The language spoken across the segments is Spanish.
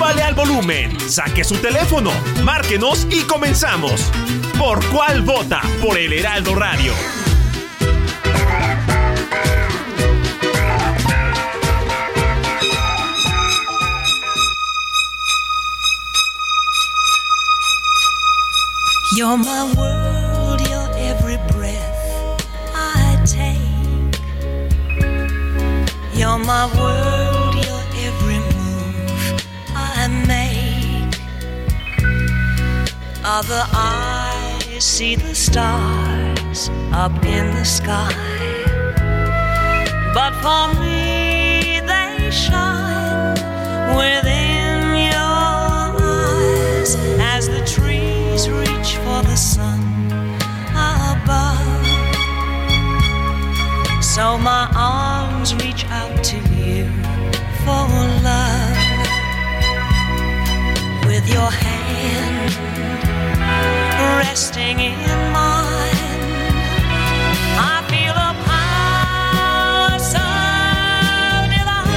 Súbale al volumen, saque su teléfono, márquenos y comenzamos. ¿Por cuál vota? Por el Heraldo Radio. You're my world, you're every breath I take. You're my world, Other eyes see the stars up in the sky. But for me, they shine within your eyes as the trees reach for the sun above. So my arms reach out to you for love. With your hand resting in mine, I feel a power so divine.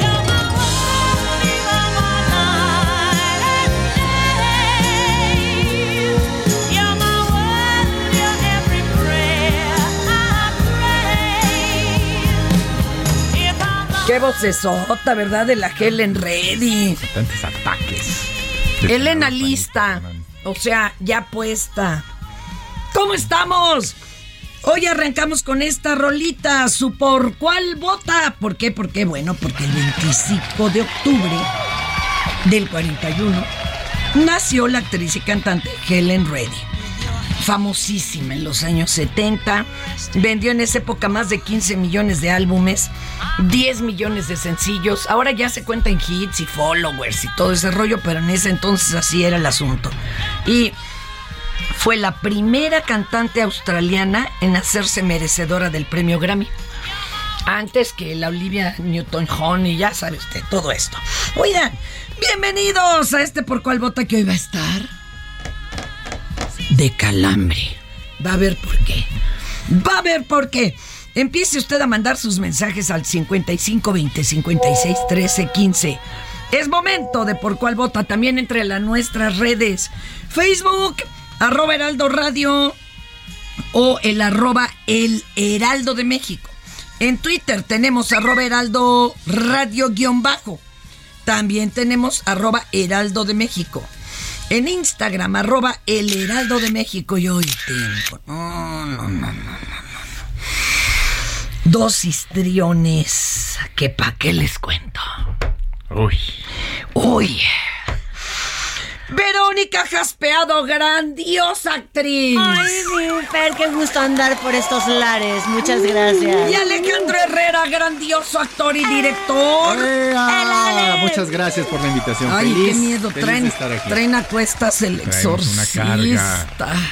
You're my world, you're my night and day. You're my world, you're every prayer I pray. If I'm Qué vocesota, ¿verdad? De la Helen Reddy. Tantos ataques. Elena lista. O sea, ya puesta. ¿Cómo estamos? Hoy arrancamos con esta rolita, su por cuál vota. ¿Por qué? ¿Por qué? Bueno, porque el 25 de octubre del 41 nació la actriz y cantante Helen Reddy. Famosísima en los años 70, vendió en esa época más de 15 millones de álbumes, 10 millones de sencillos. Ahora ya se cuenta en hits y followers y todo ese rollo, pero en ese entonces así era el asunto. Y fue la primera cantante australiana en hacerse merecedora del premio Grammy. Antes que la Olivia Newton-John y ya sabes de todo esto. Oigan, bienvenidos a este por cuál vota que hoy va a estar de calambre. Va a ver por qué. Va a ver por qué. Empiece usted a mandar sus mensajes al 5520 56 13 15. Es momento de por cuál vota también entre las nuestras redes. Facebook, arroba Heraldo Radio o el arroba El Heraldo de México. En Twitter tenemos arroba Heraldo Radio guion bajo. También tenemos arroba Heraldo de México. En Instagram, arroba El Heraldo de México. Y hoy tengo. No, no, no, no, no, no. Dos histriones. Que pa' qué les cuento. Uy. Uy. Verónica Jaspeado, grandiosa actriz. Ay, mi Fer, qué gusto andar por estos lares. Muchas gracias. Y Alejandro Herrera, grandioso actor y director. Ah, muchas gracias por la invitación. Ay, Feliz- qué miedo. Traen, traen a cuestas el una exorcista. carga.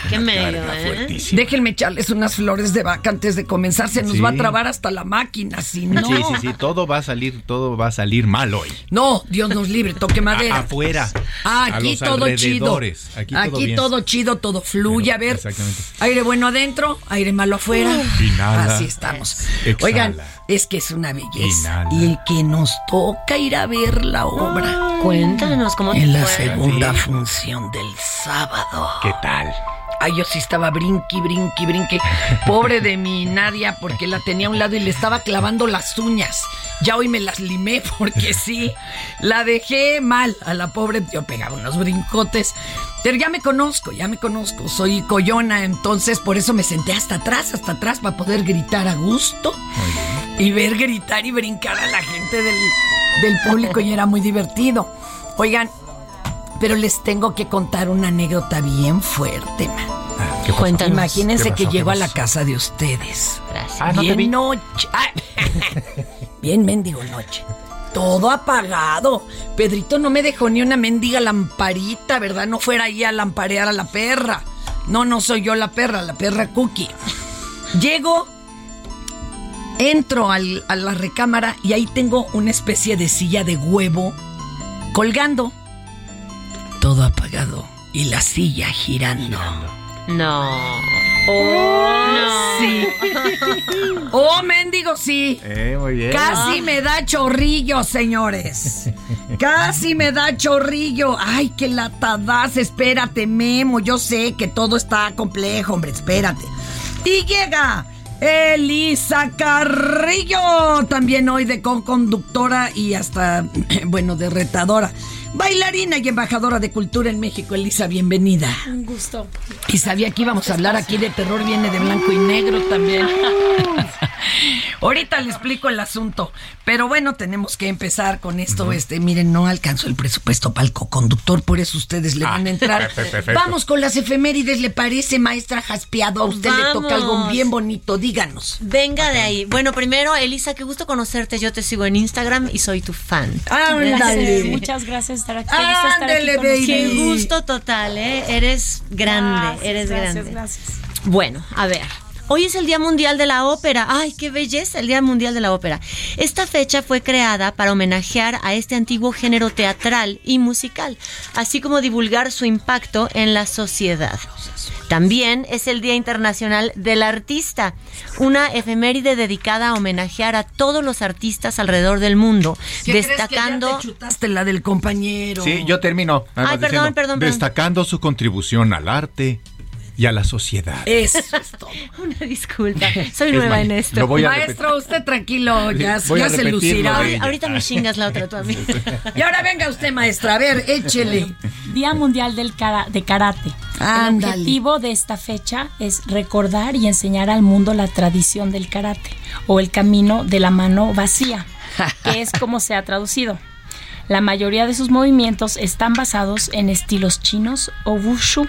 Qué Una medio, carga ¿eh? Déjenme echarles unas flores de vaca antes de comenzar. Se nos Sí. va a trabar hasta la máquina, si no. Sí, sí, sí, todo va a salir, todo va a salir mal hoy. No, Dios nos libre, toque madera. A- afuera. Ah, a aquí los todo chido. Aquí todo bien. todo chido, todo fluye. Pero, a ver, exactamente. aire bueno adentro, aire malo afuera. Inhala. Así estamos. Exhala. Oigan, es que es una belleza. Inhala. Y que nos toca ir a ver la obra Cuéntanos cómo te en la fue. segunda Sí. función del sábado. ¿Qué tal? Ay, yo sí estaba brinqui, brinqui, brinqui. Pobre de mi Nadia, porque la tenía a un lado y le estaba clavando las uñas. Ya hoy me las limé porque sí, la dejé mal a la pobre. Yo pegaba unos brincotes. Pero ya me conozco, ya me conozco. Soy coyona, entonces por eso me senté hasta atrás, hasta atrás, para poder gritar a gusto. Y ver gritar y brincar a la gente del, del público y era muy divertido. Oigan, pero les tengo que contar una anécdota bien fuerte, man. ¿Qué pasó? Cuéntanos. Imagínense ¿Qué pasó? que ¿Qué llego a la casa de ustedes. Gracias. Ah, no te bien vi. noche. Ah, bien mendigo noche. Todo apagado. Pedrito no me dejó ni una mendiga lamparita, ¿verdad? No fuera ahí a lamparear a la perra. No, no soy yo la perra, la perra Cookie. Llego, entro al- a la recámara y ahí tengo una especie de silla de huevo colgando. Todo apagado y la silla girando. No. Sí. Oh, mendigo, sí. Eh, muy bien. Casi me da chorrillo, señores. Casi me da chorrillo. Ay, qué latadas. Espérate, Memo. Yo sé que todo está complejo, hombre. Espérate. Y llega Elisa Carrillo. También hoy de conductora y hasta, bueno, de retadora. Bailarina y embajadora de cultura en México. Elisa, bienvenida. Un gusto. Y sabía que íbamos a hablar aquí de terror, viene de blanco y negro también. Ahorita le explico el asunto, pero bueno, tenemos que empezar con esto. Este, miren, no alcanzó el presupuesto para el coconductor, por eso ustedes le van a entrar. Ah, perfecto. Vamos con las efemérides, ¿le parece, maestra Jaspeado? A usted le toca algo bien bonito, díganos. Venga de ahí. Bueno, primero, Elisa, qué gusto conocerte. Yo te sigo en Instagram y soy tu fan. Ándale. Gracias, muchas gracias estar aquí. Con baby. Qué gusto total, ¿eh? Eres grande, Gracias, eres gracias, grande. Gracias. Bueno, a ver. Hoy es el Día Mundial de la Ópera. ¡Ay, qué belleza! El Día Mundial de la Ópera. Esta fecha fue creada para homenajear a este antiguo género teatral y musical, así como divulgar su impacto en la sociedad. También es el Día Internacional del Artista, una efeméride dedicada a homenajear a todos los artistas alrededor del mundo, ¿Qué crees que destacando... ya te chutaste la del compañero? Sí, yo termino. Ay, perdón, diciendo, perdón, perdón. Destacando su contribución al arte y a la sociedad. Eso es todo. Una disculpa, soy Es nueva en esto. lo voy a Maestro, usted tranquilo, ya, Voy a ya se lucirá. Ahorita me chingas la otra tú a mí. Y ahora venga usted, maestra, a ver, échele. Día Mundial del Kara- de Karate. Ándale. El objetivo de esta fecha es recordar y enseñar al mundo la tradición del karate o el camino de la mano vacía, que es como se ha traducido. La mayoría de sus movimientos están basados en estilos chinos o wushu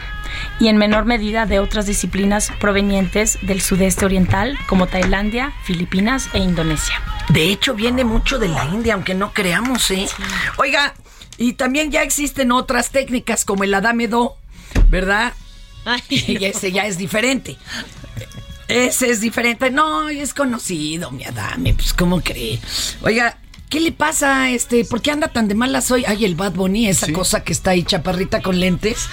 y en menor medida de otras disciplinas provenientes del sudeste oriental como Tailandia, Filipinas e Indonesia. De hecho, viene mucho de la India, aunque no creamos, ¿eh? Oiga, y también ya existen otras técnicas como el Adame Do, ¿verdad? Y ese ya es diferente. Ese es diferente. No, es conocido, mi Adame, pues, ¿cómo cree? Oiga, ¿qué le pasa, este? ¿Por qué anda tan de malas hoy? Ay, el Bad Bunny, esa Sí. cosa que está ahí chaparrita con lentes.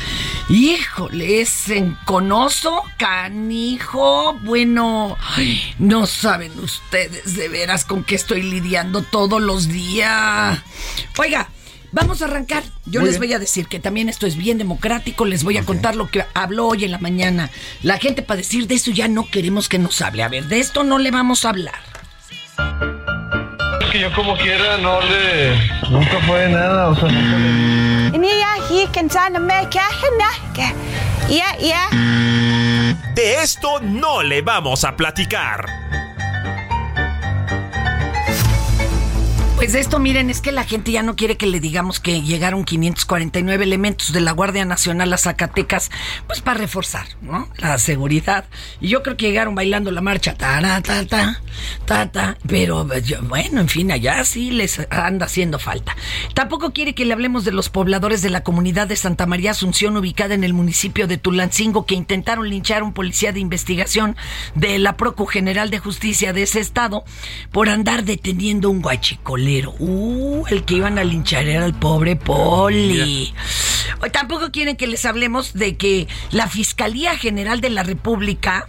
Híjole, es enconoso, canijo. Bueno, ay, no saben ustedes de veras con qué estoy lidiando todos los días. Oiga. Vamos a arrancar. Yo Muy les bien. voy a decir que también esto es bien democrático. Les voy a contar lo que habló hoy en la mañana. La gente para decir de eso ya no queremos que nos hable. A ver, de esto no le vamos a hablar. Que yo como quiera no le... Nunca fue nada, o sea, nunca le... De esto no le vamos a platicar. Pues de esto, miren, es que la gente ya no quiere que le digamos que llegaron 549 elementos de la Guardia Nacional a Zacatecas, pues para reforzar, ¿no? La seguridad. Y yo creo que llegaron bailando la marcha, ta, ta, ta, ta, ta, pero bueno, en fin, allá sí les anda haciendo falta. Tampoco quiere que le hablemos de los pobladores de la comunidad de Santa María Asunción, ubicada en el municipio de Tulancingo, que intentaron linchar a un policía de investigación de la Procu General de Justicia de ese estado por andar deteniendo un guachicolero. Uh, el que iban a linchar era el pobre Poli. Tampoco quieren que les hablemos de que la Fiscalía General de la República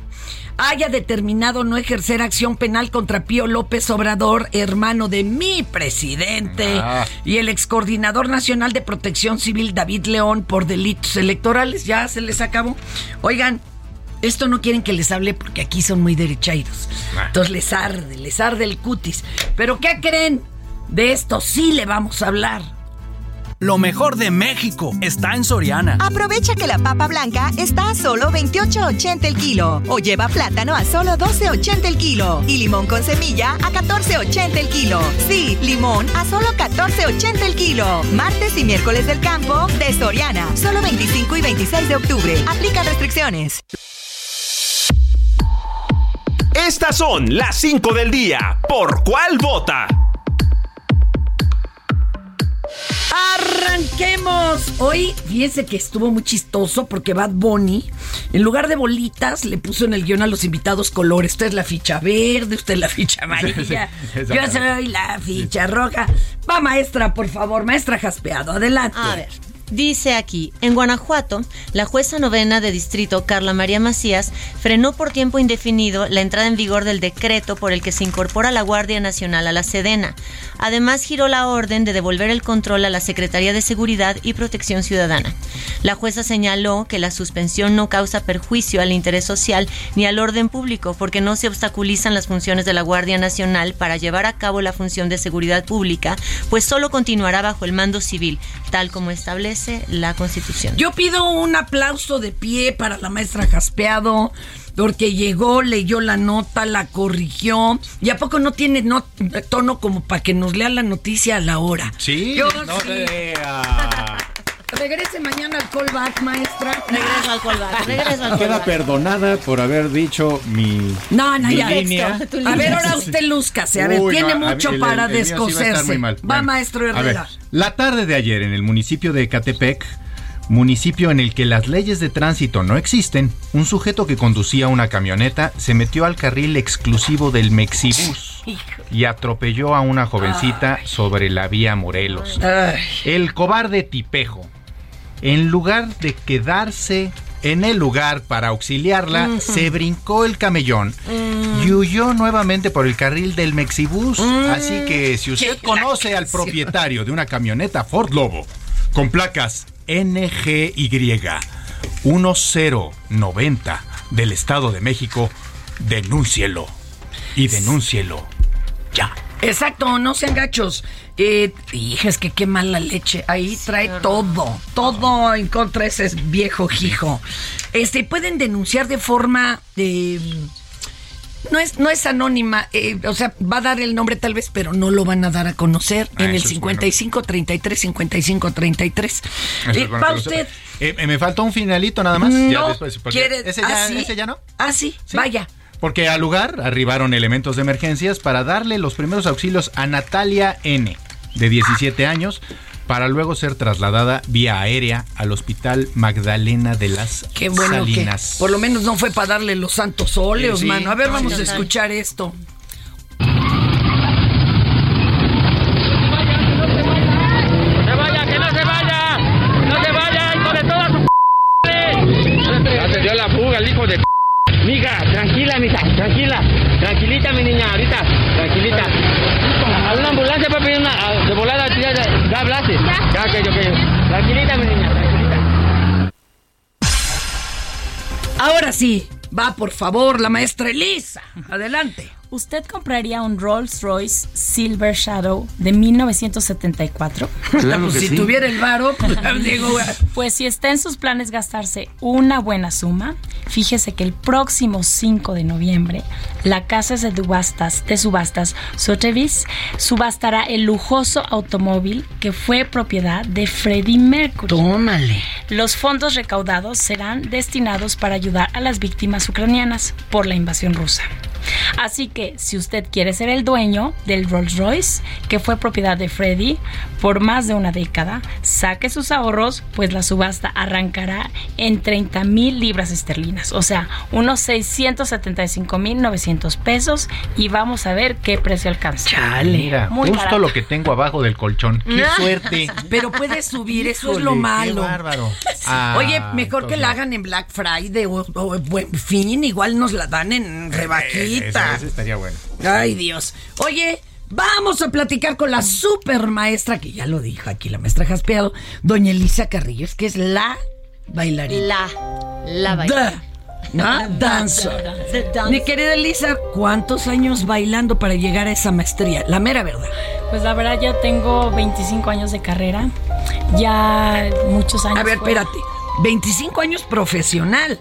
haya determinado no ejercer acción penal contra Pío López Obrador, hermano de mi presidente, Ah. y el excoordinador nacional de protección civil David León por delitos electorales. Ya se les acabó. Oigan, esto no quieren que les hable porque aquí son muy derechairos. Ah. Entonces les arde, les arde el cutis. Pero ¿qué creen? De esto sí le vamos a hablar. Lo mejor de México está en Soriana. Aprovecha que la papa blanca está a solo 28.80 el kilo o lleva plátano a solo 12.80 el kilo y limón con semilla a 14.80 el kilo. Sí, limón a solo 14.80 el kilo. Martes y miércoles del campo de Soriana, solo 25 y 26 de octubre. Aplica restricciones. Estas son las 5 del día. ¿Por cuál vota? Arranquemos. Hoy, fíjense que estuvo muy chistoso porque Bad Bunny, en lugar de bolitas, le puso en el guion a los invitados colores. Usted es la ficha verde, usted es la ficha amarilla. Sí, Yo soy la ficha roja. Va, maestra, por favor, maestra Jaspeado, adelante. A ver. Dice aquí, en Guanajuato, la jueza novena de distrito, Carla María Macías, frenó por tiempo indefinido la entrada en vigor del decreto por el que se incorpora la Guardia Nacional a la Sedena. Además, giró la orden de devolver el control a la Secretaría de Seguridad y Protección Ciudadana. La jueza señaló que la suspensión no causa perjuicio al interés social ni al orden público porque no se obstaculizan las funciones de la Guardia Nacional para llevar a cabo la función de seguridad pública, pues solo continuará bajo el mando civil, tal como establece la Constitución. Yo pido un aplauso de pie para la maestra Jaspeado, porque llegó, leyó la nota, la corrigió. ¿Y a poco no tiene no- tono como para que nos lea la noticia a la hora? Sí, Yo no sí. lea. Regrese mañana al callback, maestra. Regreso al callback, regreso al Queda callback. perdonada por haber dicho mi. No, no, mi ya. línea. A ver, ahora usted lúzcase. A ver, Uy, tiene no, a mucho para el mío sí va a estar descoserse. Va, Bueno, maestro a ver, Herrera. la tarde de ayer en el municipio de Ecatepec, municipio en el que las leyes de tránsito no existen, un sujeto que conducía una camioneta se metió al carril exclusivo del Mexibus y atropelló a una jovencita sobre la vía Morelos. El cobarde tipejo, en lugar de quedarse en el lugar para auxiliarla, se brincó el camellón. Y huyó nuevamente por el carril del Mexibus. Así que si usted conoce al propietario de una camioneta Ford Lobo con placas NGY 1090 del Estado de México, denúncielo y denúncielo ya. Exacto, no sean gachos. Eh, hija, es que qué mala leche. Ahí trae todo, todo en contra de ese viejo hijo. Este, pueden denunciar de forma eh, no es, no es anónima, eh, o sea, va a dar el nombre tal vez, pero no lo van a dar a conocer Ah, en el eso es bueno. 55 33 55 33. Eso Eh, bueno va usted. Eh, eh, me faltó un finalito nada más. ya No después, porque quiere- ese, ya, ¿Ah, sí? ese ya no. Ah, sí, Sí. vaya. Porque al lugar arribaron elementos de emergencias para darle los primeros auxilios a Natalia N, de 17 años, para luego ser trasladada vía aérea al hospital Magdalena de las Qué bueno Salinas. que por lo menos no fue para darle los santos óleos, Sí, sí. mano. A ver, Sí, vamos a escuchar esto. Tranquila, mija, tranquila. Tranquilita, mi niña, ahorita. Tranquilita. A una ambulancia para pedir una. a- de volada, ya, ya, ya hablaste. Ya, ok, ok. Tranquilita, mi niña, tranquilita. Ahora sí, va por favor la maestra Elisa. Adelante. ¿Usted compraría un Rolls Royce Silver Shadow de 1974? Pues si tuviera el varo, pues, digo, Pues si está en sus planes gastarse una buena suma, fíjese que el próximo 5 de noviembre, la casa de subastas, de subastas Sotheby's subastará el lujoso automóvil que fue propiedad de Freddie Mercury. tómale. Los fondos recaudados serán destinados para ayudar a las víctimas ucranianas por la invasión rusa. Así que si usted quiere ser el dueño del Rolls Royce, que fue propiedad de Freddie por más de una década, saque sus ahorros, pues la subasta arrancará en 30 mil libras esterlinas, o sea, unos 675 mil 900 pesos, y vamos a ver qué precio alcanza. Chale. Mira, Muy justo barato. lo que tengo abajo del colchón. ¡Qué suerte! Pero puede subir, eso es lo qué malo. bárbaro. Ah, Oye, mejor que la hagan en Black Friday o, o Buen Fin, igual nos la dan en Rebajita. ese estaría bueno. Ay, Dios. Oye, vamos a platicar con la super maestra, que ya lo dijo aquí la maestra Jaspeado, doña Elisa Carrillos, que es la bailarina. La, la bailarina. The ¿Ah? Dancer. Mi querida Elisa, ¿cuántos años bailando para llegar a esa maestría? La mera verdad. Pues la verdad ya tengo 25 años de carrera, ya muchos años. A ver, fuera. espérate. 25 años profesional.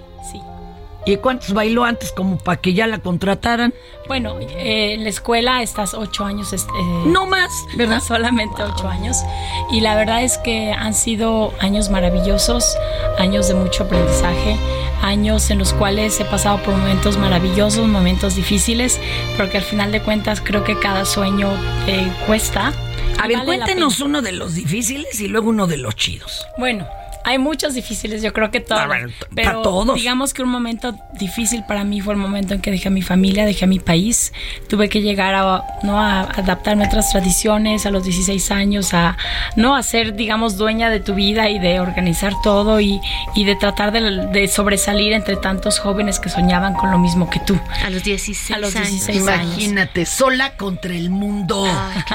¿Y cuántos bailó antes como para que ya la contrataran? Bueno, eh, en la escuela estás ocho años. este, eh, No más, ¿verdad? Solamente ocho años. Y la verdad es que han sido años maravillosos, años de mucho aprendizaje, años en los cuales he pasado por momentos maravillosos, momentos difíciles, pero que al final de cuentas creo que cada sueño eh, cuesta. A ver, vale cuéntenos uno de los difíciles y luego uno de los chidos. Bueno, hay muchos difíciles, yo creo que todos. Ah, bueno, t- pero todos. digamos que un momento difícil para mí fue el momento en que dejé a mi familia, dejé a mi país. Tuve que llegar a, ¿no? a adaptarme a otras tradiciones a los 16 años, a no a ser, digamos, dueña de tu vida y de organizar todo y, y de tratar de, de sobresalir entre tantos jóvenes que soñaban con lo mismo que tú. A los 16 A los años. 16 años. Imagínate, sola contra el mundo. Ay, qué.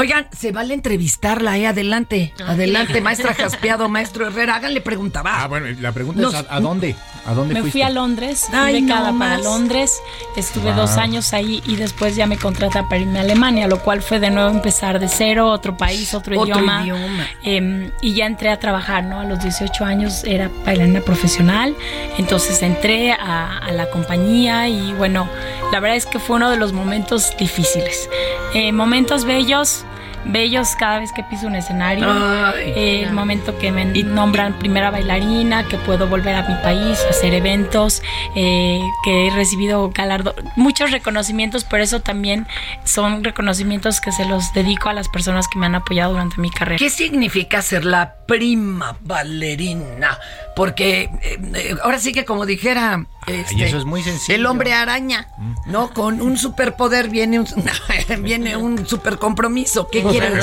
Oigan, se vale entrevistarla, ¿eh? Adelante, adelante, maestra Jaspeado, maestro Herrera, háganle pregunta, va. Ah, bueno, la pregunta Nos- es ¿a, a dónde? ¿A dónde Me fuiste? fui a Londres, fui Ay, becada no para. Londres, estuve Wow. dos años ahí y después ya me contratan para irme a Alemania, lo cual fue de nuevo empezar de cero, otro país, otro, Otro idioma. idioma. Em, y ya entré a trabajar, ¿no? A los 18 años era bailarina profesional, entonces entré a, a la compañía y bueno, la verdad es que fue uno de los momentos difíciles. Eh, momentos bellos. Bellos cada vez que piso un escenario. Ay, Eh, el momento que me nombran primera bailarina, que puedo volver a mi país, hacer eventos, eh, que he recibido galardo, muchos reconocimientos, pero eso también son reconocimientos que se los dedico a las personas que me han apoyado durante mi carrera. ¿Qué significa ser la prima bailarina? Porque eh, eh, ahora sí que como dijera este, eso es muy sencillo. el hombre araña, ¿no? Con un superpoder viene un, viene un super compromiso. ¿Qué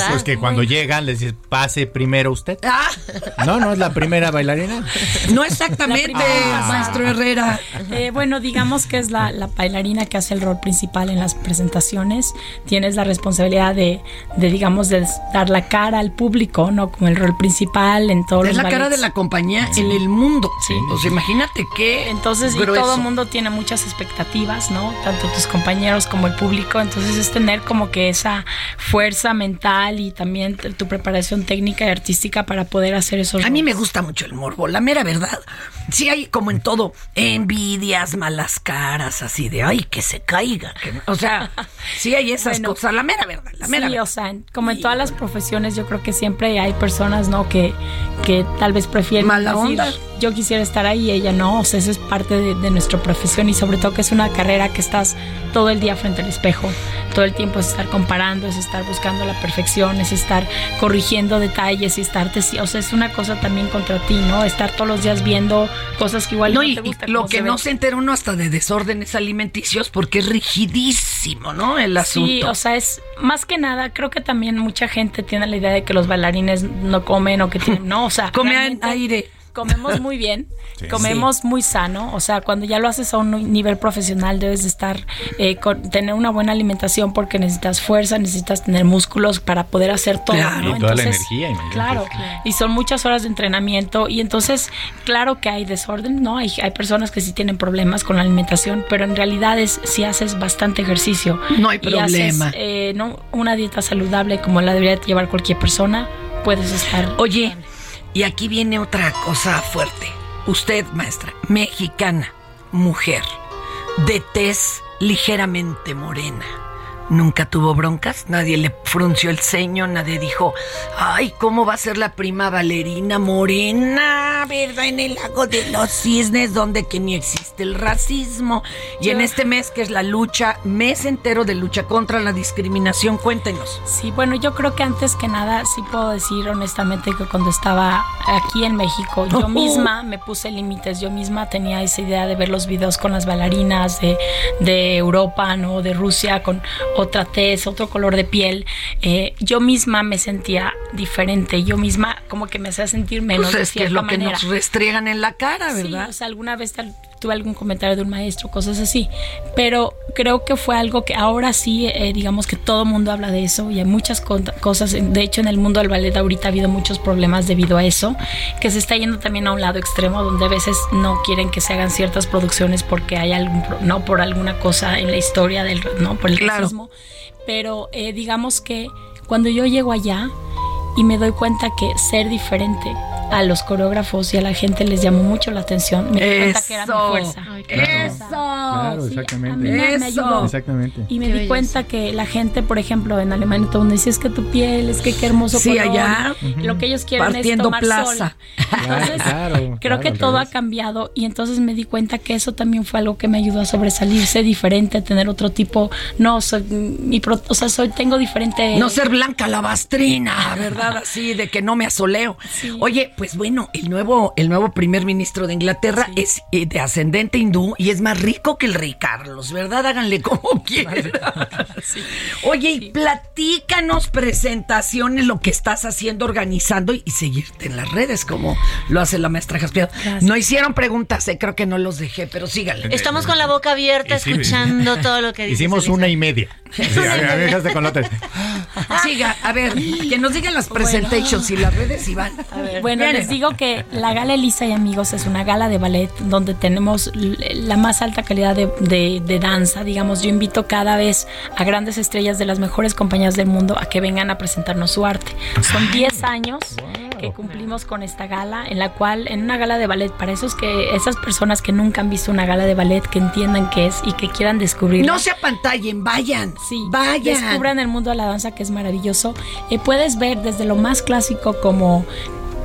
Pues, que cuando llegan les dices, pase primero usted. Ah, No, no es la primera bailarina. no exactamente, maestro Herrera. Eh, bueno, digamos que es la, la bailarina que hace el rol principal en las presentaciones. Tienes la responsabilidad de, de, digamos, de dar la cara al público, ¿no? Como el rol principal en todos Es los la cara de la compañía en el mundo. Sí. O sea, imagínate qué Entonces, y todo el mundo tiene muchas expectativas, ¿no? Tanto tus compañeros como el público. Entonces, es tener como que esa fuerza mental y también tu preparación técnica y artística para poder hacer esos A mí me gusta mucho el morbo, la mera verdad. Sí hay como en todo, envidias, malas caras, así de, ay, que se caiga. que no". O sea, sí hay esas Bueno, cosas, la mera verdad, la mera Sí, verdad. o sea, como en todas las profesiones, yo creo que siempre hay personas, ¿no? Que, que tal vez prefieren Mala decir, onda. yo quisiera estar ahí y ella no. O sea, eso es parte de, de nuestra profesión y sobre todo que es una carrera que estás todo el día frente al espejo. Todo el tiempo es estar comparando, es estar buscando la perfección, es estar corrigiendo detalles y estarte, o sea, es una cosa también contra ti, ¿no? Estar todos los días viendo cosas que igual No, no, y, te y gustan lo que se no se entera uno hasta de desórdenes alimenticios porque es rigidísimo, ¿no? El asunto. Sí, o sea, es más que nada, creo que también mucha gente tiene la idea de que los bailarines no comen o que tienen, no, o sea, Comen realmente aire. Comemos muy bien, comemos muy sano, o sea, cuando ya lo haces a un nivel profesional debes de estar, eh, con- tener una buena alimentación porque necesitas fuerza, necesitas tener músculos para poder hacer todo, Claro. ¿no? Y toda la energía, imagínate. Claro, y son muchas horas de entrenamiento y entonces, claro que hay desorden, ¿no? Hay, hay personas que sí tienen problemas con la alimentación, pero en realidad es si haces bastante ejercicio. No hay y haces, problema. eh, ¿no? Una dieta saludable como la debería llevar cualquier persona, puedes estar... Oye, y aquí viene otra cosa fuerte. Usted, maestra, mexicana, mujer, de tez ligeramente morena. Nunca tuvo broncas, nadie le frunció el ceño, nadie dijo, ay, ¿cómo va a ser la prima bailarina morena, verdad? En el lago de los cisnes, donde que ni existe el racismo. Y en este mes que es la lucha, mes entero de lucha contra la discriminación, cuéntenos. Sí, bueno, yo creo que antes que nada sí puedo decir honestamente que cuando estaba aquí en México, yo misma me puse límites, yo misma tenía esa idea de ver los videos con las bailarinas de, de Europa, ¿no? De Rusia, con otra tez, otro color de piel. Eh, yo misma me sentía diferente, yo misma como que me hacía sentir menos Pues de es que es cierta lo que manera. nos restriegan en la cara, Sí, ¿verdad? o sea, alguna vez tuve algún comentario de un maestro, cosas así. Pero creo que fue algo que ahora sí, eh, digamos que todo mundo habla de eso y hay muchas cosas. De hecho, en el mundo del ballet ahorita ha habido muchos problemas debido a eso, que se está yendo también a un lado extremo donde a veces no quieren que se hagan ciertas producciones porque hay algún, no por alguna cosa en la historia del, no por el Claro. racismo. Pero eh, digamos que cuando yo llego allá y me doy cuenta que ser diferente a los coreógrafos y a la gente les llamó mucho la atención, me di cuenta que era mi Eso. fuerza. Eso. Claro, Sí, exactamente. a mí me- me Eso. ayudó. Exactamente. Y me Qué di belleza. cuenta que la gente, por ejemplo, en Alemania todo el mundo dice es que tu piel, es que qué hermoso Sí, color". allá, Lo que ellos quieren partiendo es tomar plaza. sol. Entonces, Claro, creo claro, que todo ha cambiado y entonces me di cuenta que eso también fue algo que me ayudó a sobresalir, ser diferente, tener otro tipo, no, soy mi pro- o sea, soy tengo diferente No ser blanca lavastrina, ¿verdad? Así de que no me asoleo. Oye, pues bueno, el nuevo, el nuevo primer ministro de Inglaterra es eh, de ascendente hindú y es más rico que el rey Carlos, ¿verdad? Háganle como quieran. Oye, y platícanos presentaciones, lo que estás haciendo, organizando y, y seguirte en las redes, como lo hace la maestra Jaspiado. No hicieron preguntas, eh, creo que no los dejé, pero síganle. Estamos con la boca abierta escuchando todo lo que dice. Hicimos una y media. Sí, a mí- a dejaste con la otra. Siga, a ver, que nos digan las presentations y las redes, Iván. Bueno, Viene. les digo que la gala Elisa y Amigos es una gala de ballet donde tenemos la más alta calidad de, de- de danza. Digamos, yo invito cada vez a grandes estrellas de las mejores compañías del mundo a que vengan a presentarnos su arte. Son 10 años que cumplimos con esta gala, en la cual, en una gala de ballet, para esos que, esas personas que nunca han visto una gala de ballet, que entiendan qué es y que quieran descubrirla. No se apantallen, vayan. Sí, vayan. descubran el mundo de la danza que es maravilloso. Eh, puedes ver desde lo más clásico como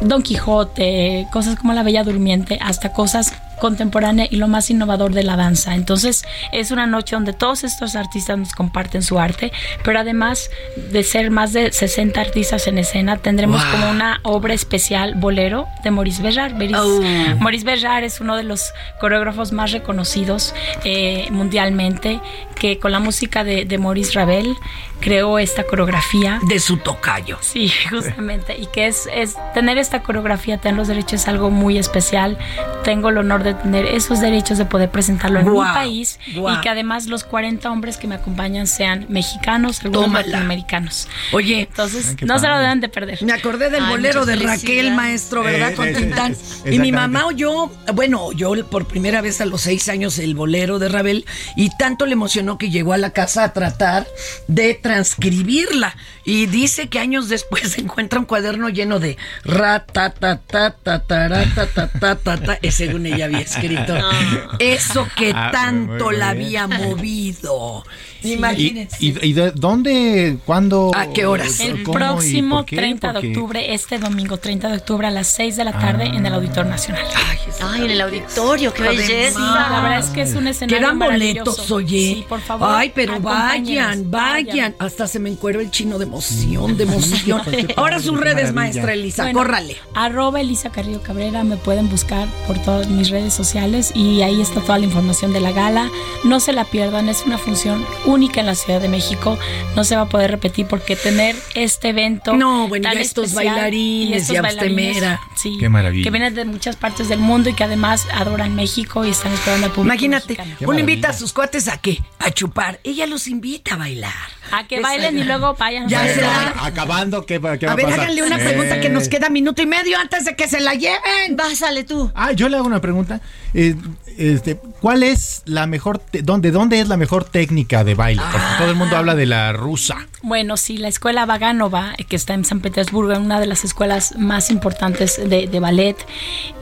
Don Quijote, cosas como La Bella Durmiente, hasta cosas contemporáneas y lo más innovador de la danza. Entonces es una noche donde todos estos artistas nos comparten su arte, pero además de ser más de 60 artistas en escena, tendremos Wow. como una obra especial bolero de Maurice. Beris- Oh. Maurice Béjart es uno de los coreógrafos más reconocidos eh, mundialmente, que con la música de, de Maurice Ravel creó esta coreografía. De su tocayo. Sí, justamente. Y que es, es tener esta coreografía, tener los derechos es algo muy especial. Tengo el honor de tener esos derechos de poder presentarlo en mi país y que además los 40 hombres que me acompañan sean mexicanos, algunos Tómala. latinoamericanos. Oye, Entonces, no se lo deben de perder. me acordé del Ay, bolero de Raquel, maestro, ¿verdad? Eh, Con eh, Tintán. eh, Y mi mamá oyó, bueno, oyó por primera vez a los seis años el bolero de Ravel y tanto le emocionó que llegó a la casa a tratar de transcribirla. Y dice que años después se encuentra un cuaderno lleno de ra ta ta ta ta ta ra, ta ta ta ta ta. Eh, según ella había escrito. Eso que Ah, tanto la había movido. ¿Y, Imagínense. y, y de dónde, cuándo? ¿A qué horas? El próximo por qué? 30 de octubre, este domingo 30 de octubre a las 6 de la tarde en el Auditorio Nacional. Ay, en el auditorio, qué belleza. Sí, la verdad es que es un escenario Quedan boletos, oye. Sí, por favor. Ay, pero vayan, vayan. Hasta se me encuero el chino de emoción, de emoción. Ahora sus redes, maestra Elisa, Bueno, córrale. Arroba Elisa Carrillo Cabrera, me pueden buscar por todas mis redes sociales y ahí está toda la información de la gala. No se la pierdan, es una función única en la Ciudad de México. No se va a poder repetir porque tener este evento. No, bueno, tan estos especial bailarines, estos ya usted bailarines, mera. Sí, Qué maravilla. Que vienen de muchas partes del mundo y que además adoran México y están esperando al público. Imagínate, mexicano. Uno invita a sus cuates a qué? A chupar. Ella los invita a bailar. A que bailen y luego vayan. Ya a se la- Acabando, ¿qué, va- qué va A ver, pasar? háganle una Eh. pregunta que nos queda minuto y medio antes de que se la lleven. Pásale tú. Ah, yo le hago una pregunta. Eh, este, ¿Cuál es la mejor, dónde, dónde es la mejor técnica de baile? Porque todo el mundo habla de la rusa. Bueno, sí, la escuela Vaganova, eh, que está en San Petersburgo, en una de las escuelas más importantes de, de ballet.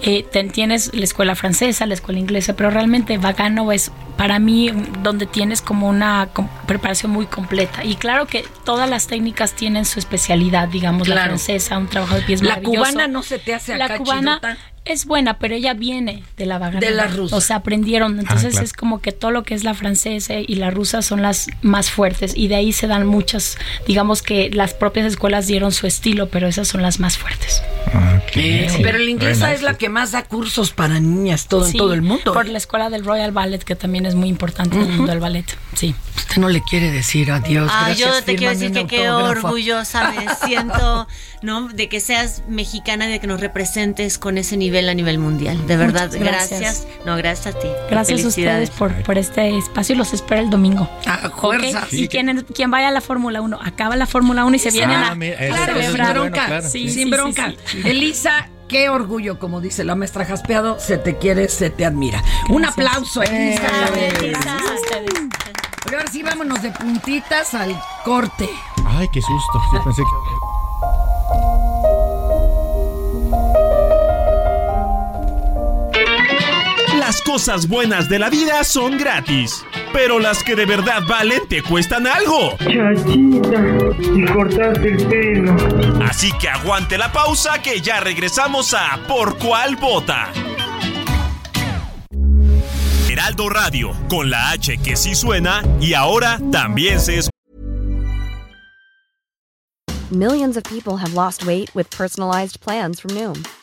Eh, ten- tienes la escuela francesa, la escuela inglesa, pero realmente Vaganova es para mí donde tienes como una preparación muy completa. Y claro que todas las técnicas tienen su especialidad, digamos, la francesa, un trabajo de pies La maravilloso. cubana no se te hace acá La cubana. Es buena, pero ella viene de la Vaganova. De la rusa. O sea, aprendieron. Entonces claro. es como que todo lo que es la francesa y la rusa son las más fuertes. Y de ahí se dan muchas, digamos que las propias escuelas dieron su estilo, pero esas son las más fuertes. Eh, pero la inglesa es la que más da cursos para niñas todo, en todo el mundo. Por la escuela del Royal Ballet, que también es muy importante en el mundo del ballet. Sí. Usted no le quiere decir adiós. Yo gracias, te quiero decir que qué orgullosa me siento, ¿no? De que seas mexicana y de que nos representes con ese nivel a nivel mundial. De verdad, gracias. gracias. No, gracias a ti. Gracias a ustedes por, por este espacio y los espero el domingo. A ¿Ok? fuerza. Y quien, quien vaya a la Fórmula 1, acaba la Fórmula 1 y se vienen Ah, a, mira, bueno, bronca, claro. Sí, sin sí, bronca. sí, sí. Elisa, qué orgullo, como dice la maestra Jaspeado, se te quiere, se te admira. Un aplauso, Elisa. Gracias a ustedes. Oye, ahora sí, vámonos de puntitas al corte. Ay, qué susto. Yo pensé que. Cosas buenas de la vida son gratis, pero las que de verdad valen te cuestan algo. Chachita, y cortaste el pelo. Así que aguante la pausa que ya regresamos a Por cuál vota. Heraldo Radio, con la H que sí suena y ahora también se escucha. Millions of people have lost weight with personalized plans from Noom,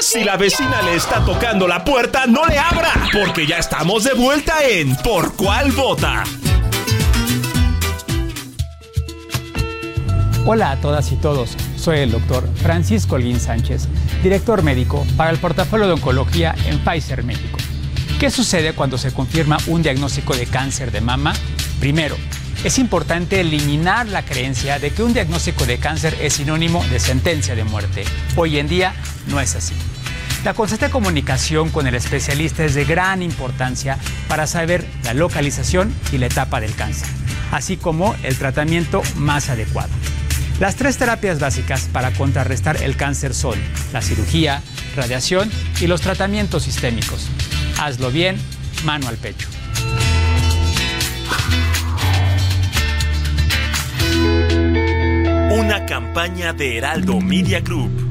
Si la vecina le está tocando la puerta, no le abra, porque ya estamos de vuelta en Por cuál vota. Hola a todas y todos, soy el doctor Francisco Holguín Sánchez, director médico para el portafolio de oncología en Pfizer México. ¿Qué sucede cuando se confirma un diagnóstico de cáncer de mama? Primero, es importante eliminar la creencia de que un diagnóstico de cáncer es sinónimo de sentencia de muerte. Hoy en día no es así. La constante comunicación con el especialista es de gran importancia para saber la localización y la etapa del cáncer, así como el tratamiento más adecuado. Las tres terapias básicas para contrarrestar el cáncer son la cirugía, radiación y los tratamientos sistémicos. Hazlo bien, mano al pecho. Una campaña de Heraldo Media Group.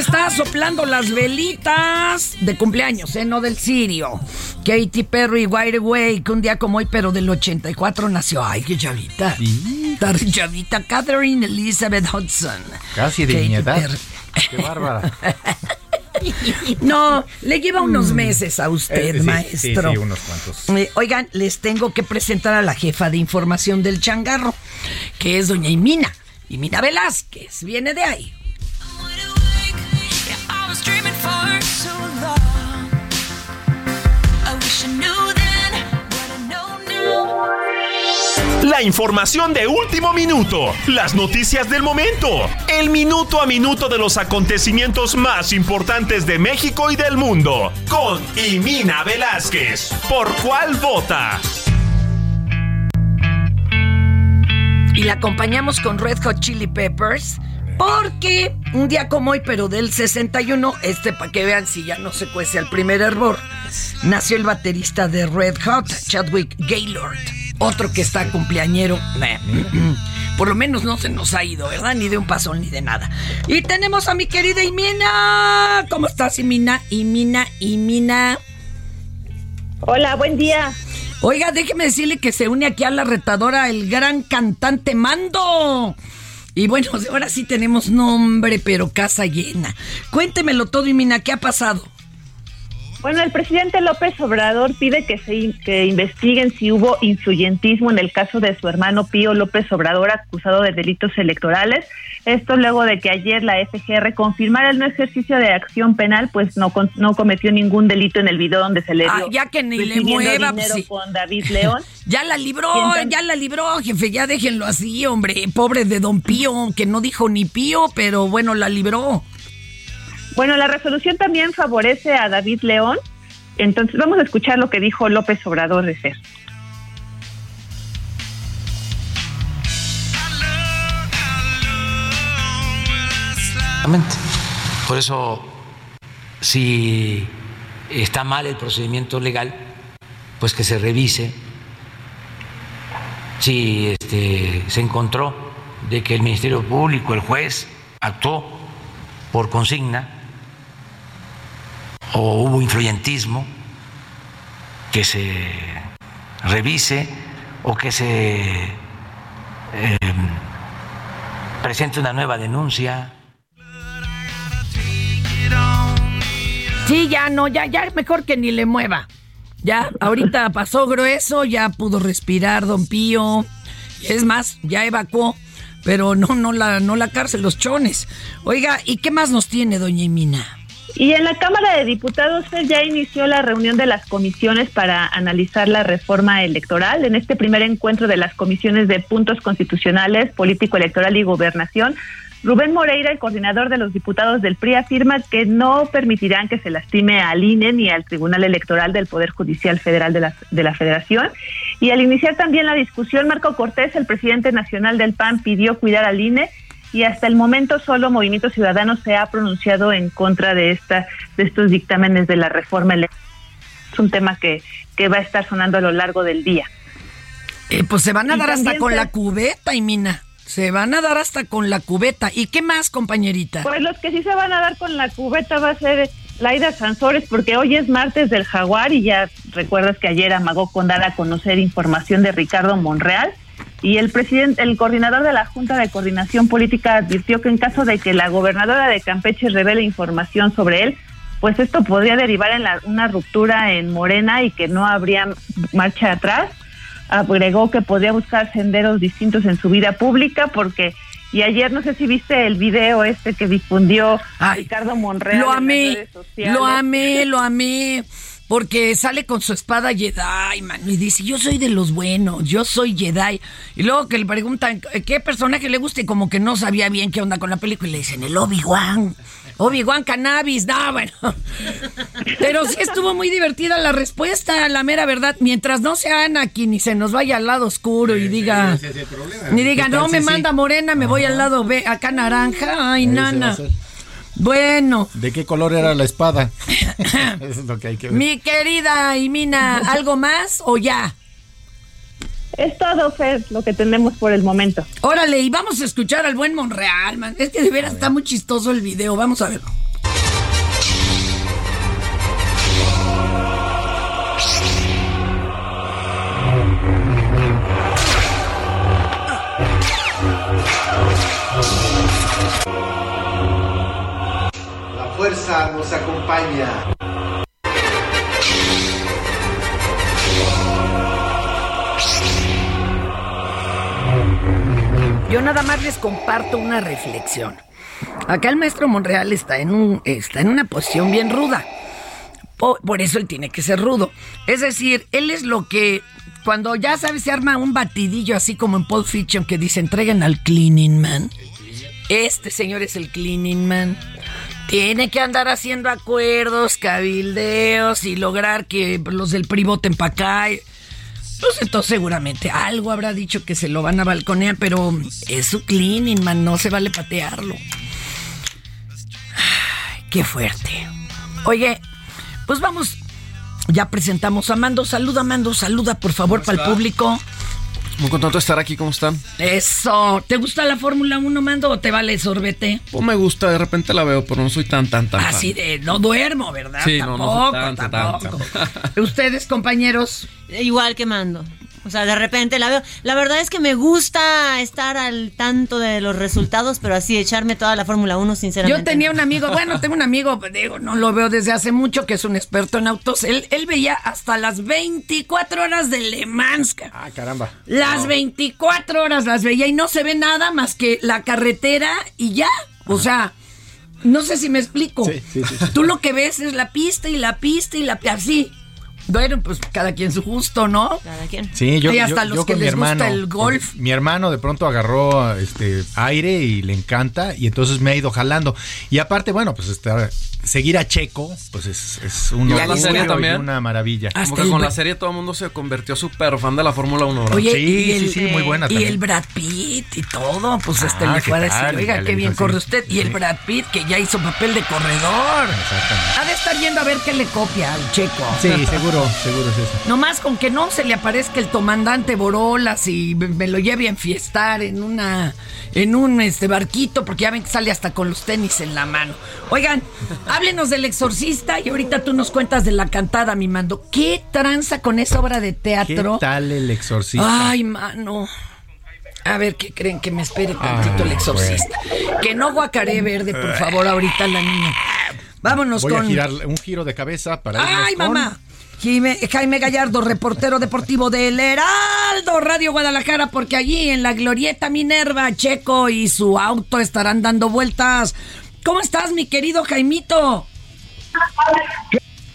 Está soplando las velitas de cumpleaños, ¿eh? No del Sirio. Katy Perry, Wide Away, que un día como hoy, pero del 84 nació. Ay, qué chavita. Re chavita. Catherine Elizabeth Hudson. Casi de mi edad. Qué bárbara. No, le lleva unos meses a usted, Eh, sí, maestro. Sí, sí, unos cuantos. Eh, Oigan, les tengo que presentar a la jefa de información del changarro, que es doña Imina. Imina Velázquez, viene de ahí. Información de último minuto, las noticias del momento, el minuto a minuto de los acontecimientos más importantes de México y del mundo, con Imina Velázquez. ¿Por cuál vota? Y la acompañamos con Red Hot Chili Peppers. Porque un día como hoy, pero del 61, este para que vean si ya no se cuece al primer hervor, nació el baterista de Red Hot, Chadwick Gaylord. Otro que está cumpleañero. Por lo menos no se nos ha ido, ¿verdad? Ni de un pasón ni de nada. Y tenemos a mi querida Imina. ¿Cómo estás, Imina? Imina, Imina. Hola, buen día. Oiga, déjeme decirle que se une aquí a la retadora el gran cantante Mando. Y bueno, ahora sí tenemos nombre, pero casa llena. Cuéntemelo todo, Imina, ¿qué ha pasado? Bueno, el presidente López Obrador pide que se que investiguen si hubo influyentismo en el caso de su hermano Pío López Obrador acusado de delitos electorales. Esto luego de que ayer la FGR confirmara el no ejercicio de acción penal, pues no con- no cometió ningún delito en el video donde se le Ah, dio ya que ni le mueva, pues con David León. Ya la libró, entonces- ya la libró, jefe, ya déjenlo así, hombre. Pobre de Don Pío, que no dijo ni Pío, pero bueno, la libró. Bueno, la resolución también favorece a David León. Entonces vamos a escuchar lo que dijo López Obrador de ser. Por eso, si está mal el procedimiento legal, pues que se revise. Si este, se encontró de que el Ministerio Público, el juez, actuó por consigna o hubo influyentismo, que se revise o que se eh, presente una nueva denuncia. Sí, ya no, ya, ya mejor que ni le mueva. Ya, ahorita pasó grueso, ya pudo respirar Don Pío. Es más, ya evacuó, pero no, no la, no la cárcel, los chones. Oiga, ¿y qué más nos tiene, doña Emina? Y en la Cámara de Diputados Fer, ya inició la reunión de las comisiones para analizar la reforma electoral. En este primer encuentro de las comisiones de puntos constitucionales, político electoral y gobernación, Rubén Moreira, el coordinador de los diputados del PRI, afirma que no permitirán que se lastime al INE ni al Tribunal Electoral del Poder Judicial Federal de la, de la Federación. Y al iniciar también la discusión, Marco Cortés, el presidente nacional del PAN, pidió cuidar al INE y hasta el momento solo Movimiento Ciudadano se ha pronunciado en contra de esta de estos dictámenes de la reforma electoral. Es un tema que, que va a estar sonando a lo largo del día. Eh, pues se van a Y dar hasta con se- la cubeta, Emina. Se van a dar hasta con la cubeta. ¿Y qué más, compañerita? Pues los que sí se van a dar con la cubeta va a ser Laida Sansores, porque hoy es martes del Jaguar y ya recuerdas que ayer amagó con dar a conocer información de Ricardo Monreal. Y el presidente, el coordinador de la Junta de Coordinación Política advirtió que en caso de que la gobernadora de Campeche revele información sobre él, pues esto podría derivar en la- una ruptura en Morena y que no habría marcha atrás. Agregó que podría buscar senderos distintos en su vida pública porque y ayer no sé si viste el video este que difundió Ricardo Monreal. Lo en las amé, redes sociales. lo amé, lo amé. Porque sale con su espada Jedi, mano, y dice, yo soy de los buenos, yo soy Jedi. Y luego que le preguntan qué personaje le gusta y como que no sabía bien qué onda con la película y le dicen, el Obi-Wan. Obi-Wan Cannabis, no, bueno. Pero sí estuvo muy divertida la respuesta, la mera verdad. Mientras no sea Anakin y se nos vaya al lado oscuro y diga, ni diga, ¿Qué tal no me manda morena, me voy al lado B, acá naranja. Ay, Ahí nana. Bueno, ¿De qué color era la espada? Eso es lo que hay que ver. mi querida Imina, ¿algo más o ya? Es todo, Fer, lo que tenemos por el momento. Órale, y vamos a escuchar al buen Monreal, man. Es que de veras está muy chistoso el video. Vamos a verlo. Fuerza nos acompaña. Yo nada más les comparto una reflexión. Acá el maestro Monreal está en, un, está en una posición bien ruda. Po- por eso él tiene que ser rudo. Es decir, él es lo que cuando ya sabes se arma un batidillo así como en Pulp Fiction que dice entreguen al cleaning man. Este señor es el cleaning man. Tiene que andar haciendo acuerdos, cabildeos y lograr que los del PRI voten para acá. Pues entonces seguramente algo habrá dicho que se lo van a balconear, pero es su cleaning, man, no se vale patearlo. Ay, qué fuerte. Oye, pues vamos, ya presentamos a Mando. Saluda, Mando, saluda por favor para el público. Muy contento de estar aquí, ¿cómo están? Eso, ¿te gusta la Fórmula 1, Mando, o te vale sorbete? Pues me gusta, de repente la veo, pero no soy tan, tan, tan. Así fan. de, no duermo, ¿verdad? Sí, no, tampoco, no soy tanto, tampoco. tanto. Ustedes, compañeros. Igual que mando. O sea, de repente la veo. La verdad es que me gusta estar al tanto de los resultados, pero así echarme toda la Fórmula 1, sinceramente. Yo tenía un amigo, bueno, tengo un amigo, digo, no lo veo desde hace mucho, que es un experto en autos. Él, él veía hasta las 24 horas de Le Mans. Ah, caramba. Las 24 horas las veía y no se ve nada más que la carretera y ya. O sea, no sé si me explico. Sí, sí, sí, sí. Tú lo que ves es la pista y la pista y la así. Bueno, pues cada quien su gusto, ¿no? Cada quien. Sí, yo, Y hasta yo- los yo que con mi les gusta hermano. el golf. Mi hermano de pronto agarró este aire y le encanta y entonces me ha ido jalando. Y aparte, bueno, pues estar, seguir a Checo, pues es, es un Y a la orgullo serie y también. una maravilla. Como que con la serie todo el mundo se convirtió súper fan de la Fórmula 1, ¿verdad? Oye, Sí, y el, sí, sí, muy buena Y también. el Brad Pitt y todo, pues este Ah, le ¿qué fue a decir, oiga, qué le bien corre sí. usted. Y el Brad Pitt, que ya hizo papel de corredor. Exactamente. Ha de estar yendo a ver qué le copia al checo. Sí, seguro, seguro es eso. Nomás con que no se le aparezca el comandante Borolas y me me lo lleve a enfiestar en una en un este barquito porque ya ven que sale hasta con los tenis en la mano. Oigan, háblenos del exorcista y ahorita tú nos cuentas de la cantada, mi mando. ¿Qué tranza con esa obra de ¿Qué teatro? tal el exorcista? Ay, mano. A ver, ¿qué creen? Que me espere tantito el Ah, exorcista. Que no guacaré verde, por favor, ahorita la niña. Vámonos Voy con... a girar un giro de cabeza para ¡Ay, con- mamá! Jaime, Jaime Gallardo, reportero deportivo del Heraldo Radio Guadalajara, porque allí en la Glorieta Minerva, Checo y su auto estarán dando vueltas. ¿Cómo estás, mi querido Jaimito?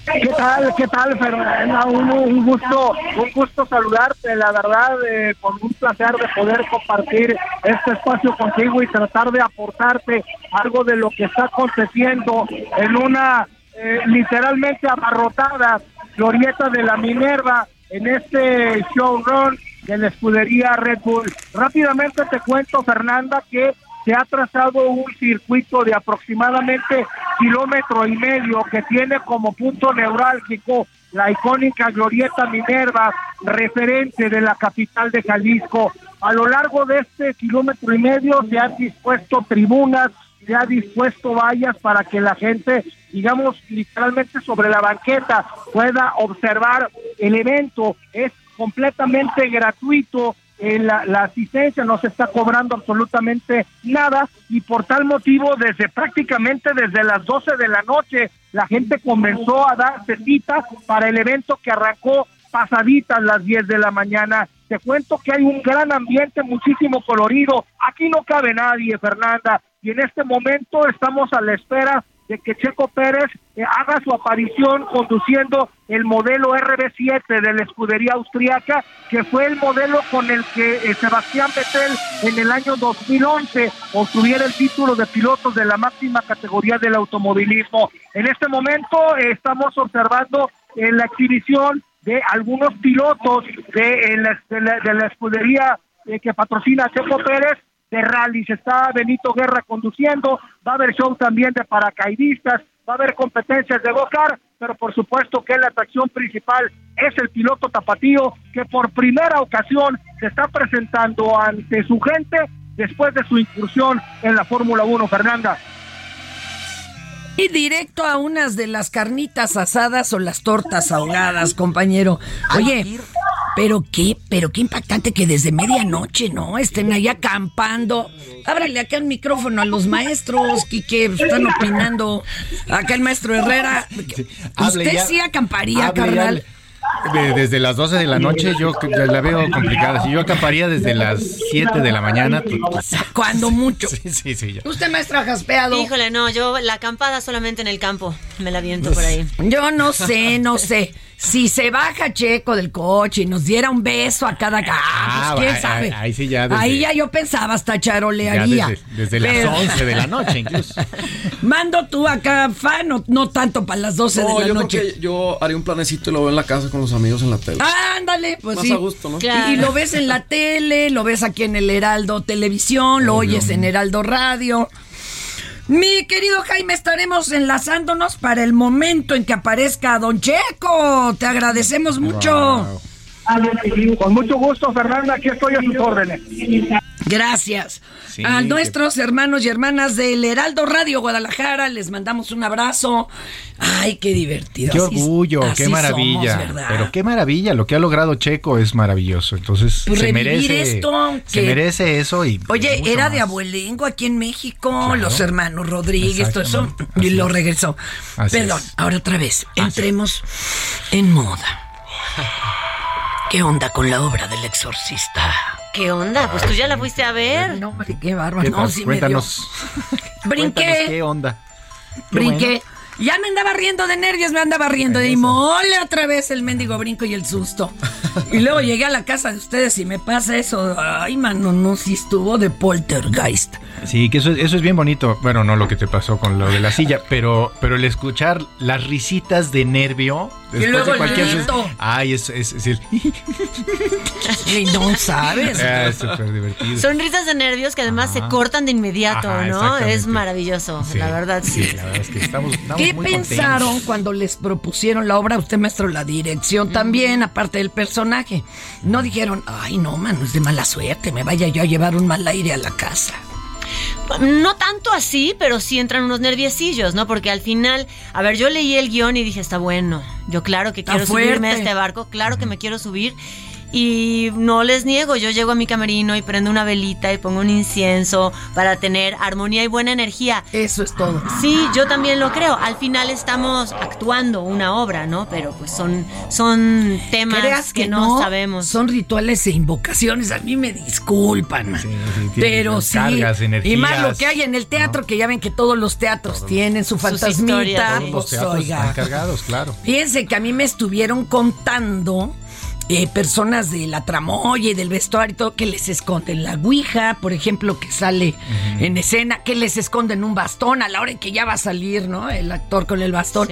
¿Qué tal? ¿Qué tal, Fernanda? Un, un gusto, un gusto saludarte, la verdad, eh, con un placer de poder compartir este espacio contigo y tratar de aportarte algo de lo que está aconteciendo en una eh, literalmente abarrotada glorieta de la Minerva en este showrun de la escudería Red Bull. Rápidamente te cuento, Fernanda, que se ha trazado un circuito de aproximadamente kilómetro y medio que tiene como punto neurálgico la icónica Glorieta Minerva, referente de la capital de Jalisco. A lo largo de este kilómetro y medio se han dispuesto tribunas, se ha dispuesto vallas para que la gente, digamos, literalmente sobre la banqueta pueda observar el evento. Es completamente gratuito, la, la asistencia no se está cobrando absolutamente nada y por tal motivo desde prácticamente desde las 12 de la noche la gente comenzó a darse cita para el evento que arrancó pasaditas las 10 de la mañana. Te cuento que hay un gran ambiente, muchísimo colorido. Aquí no cabe nadie, Fernanda. Y en este momento estamos a la espera de que Checo Pérez eh, haga su aparición conduciendo el modelo RB7 de la escudería austriaca, que fue el modelo con el que eh, Sebastián Vettel en el año 2011 obtuviera el título de pilotos de la máxima categoría del automovilismo. En este momento eh, estamos observando eh, la exhibición de algunos pilotos de, la, de la- de la escudería que patrocina Checo Pérez de rallies. Está Benito Guerra conduciendo, va a haber show también de paracaidistas, va a haber competencias de go-kart, pero por supuesto que la atracción principal es el piloto tapatío que por primera ocasión se está presentando ante su gente después de su incursión en la Fórmula 1, Fernanda. Y directo a unas de las carnitas asadas o las tortas ahogadas, compañero. Oye, pero qué, pero qué impactante que desde medianoche, ¿no? Estén ahí acampando. Ábrale acá el micrófono a los maestros, que están opinando. Acá el maestro Herrera. Usted ya. sí acamparía, ya. carnal. De- desde las 12 de la noche yo la veo complicada. Si yo acamparía desde las 7 de la mañana, Cuando mucho. sí, sí, sí. ya. Usted, maestra jaspeado. Híjole, no, yo la acampada solamente en el campo. Me la viento por ahí. Yo no sé, no sé. Si se baja Checo del coche y nos diera un beso a cada ah, pues, quién ahí- sabe. ahí- ahí sí ya desde- Ahí ya yo pensaba hasta charolearía. desde, desde las Pero- 11 de la noche incluso. Mando tú acá, fan, no, no tanto para las 12 No, de la yo creo noche. que yo haría un planecito y lo veo en la casa con los amigos en la tele. Ándale, pues Más sí. a gusto, ¿no? Y- Y lo ves en la tele, lo ves aquí en el Heraldo Televisión, lo oyes en Heraldo Radio. Mi querido Jaime, estaremos enlazándonos para el momento en que aparezca Don Checo. Te agradecemos mucho. Con mucho gusto, Fernanda, aquí estoy a sus órdenes. Gracias. Sí, a que- nuestros hermanos y hermanas del Heraldo Radio Guadalajara les mandamos un abrazo. Ay, qué divertido. Qué Así- orgullo, así qué maravilla. Pero qué maravilla, lo que ha logrado Checo es maravilloso. Entonces, Pues se merece esto, se merece eso y Oye, mucho era de abuelengo aquí en México, los hermanos Rodríguez, todo eso, y lo regresó. Así Perdón, es. ahora otra vez, entremos en moda. ¿Qué onda con la obra del exorcista? ¿Qué onda? Pues tú ya la fuiste a ver. No, hombre, qué bárbaro. ¿Qué No, sí Cuéntanos. me dio. Brinqué. Cuéntanos qué onda. Qué Brinqué. bueno. Ya me andaba riendo de nervios, me andaba riendo de mole otra vez el mendigo brinco y el susto. Y luego llegué a la casa de ustedes y me pasa eso. Ay, mano, no, si estuvo de poltergeist. Sí, que eso, eso es bien bonito. Bueno, no lo que te pasó con lo de la silla, pero, pero el escuchar las risitas de nervio después luego de el cualquier. grito. Ay, es, es, es el- Y no sabes. Ah, es súper divertido. Son risas de nervios que además se cortan de inmediato, Ajá, ¿no? Es maravilloso, la verdad, sí. Sí, la verdad es que estamos, estamos ¿Qué muy pensaron contentos. cuando les propusieron la obra? Usted, maestro, la dirección también, aparte del personaje. No dijeron, ay, no, mano, es de mala suerte, me vaya yo a llevar un mal aire a la casa. No tanto así, pero sí entran unos nerviecillos, ¿no? Porque al final, a ver, yo leí el guion y dije, está bueno. Yo claro que quiero subirme a este barco, claro que me quiero subir. Y no les niego, yo llego a mi camerino y prendo una velita y pongo un incienso para tener armonía y buena energía. Eso es todo. Sí, yo también lo creo. Al final estamos actuando una obra, ¿no? Pero pues son, son temas Creas que, que no, no, sabemos. Son rituales e invocaciones, a mí me disculpan. pero sí. cargas, y más lo que hay en el teatro, que ya ven que todos los teatros tienen su fantasmita. historias, sí. Todos los teatros oiga. están cargados, claro. Fíjense que a mí me estuvieron contando eh, personas de la tramoya y del vestuario y todo que les esconden la ouija, por ejemplo, que sale en escena, que les esconden un bastón a la hora en que ya va a salir, ¿no? El actor con el bastón.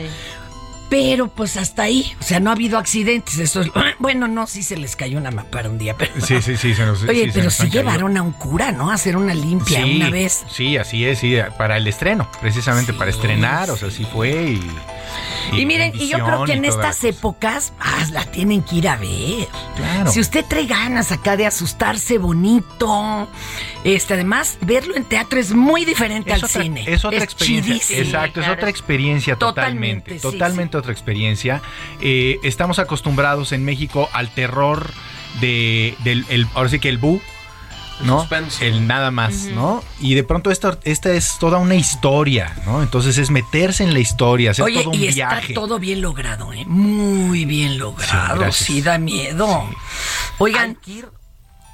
Pero pues hasta ahí, o sea, no ha habido accidentes. Eso es- bueno, no, sí se les cayó una mampara un día, pero. Sí, sí, sí. Se nos, Oye, sí, pero sí llevaron a un cura, ¿no? A hacer una limpia Sí, una vez. Sí, así es, sí, para el estreno, precisamente para estrenar, o sea, sí fue y... Y, miren, y yo creo que en estas épocas ah, la tienen que ir a ver. Claro. Si usted trae ganas acá de asustarse bonito, este, además, verlo en teatro es muy diferente Es al otra, cine. es otra experiencia. chidísimo. Exacto, es otra experiencia totalmente. Totalmente, Totalmente, sí, otra experiencia. Eh, estamos acostumbrados en México al terror de, del, el, ahora sí que el bu. ¿No? El nada más, ¿no? Y de pronto esto, esta es toda una historia, ¿no? Entonces es meterse en la historia, hacer Oye, todo un y viaje. está todo bien logrado, ¿eh? Muy bien logrado. Sí, da miedo. Oigan,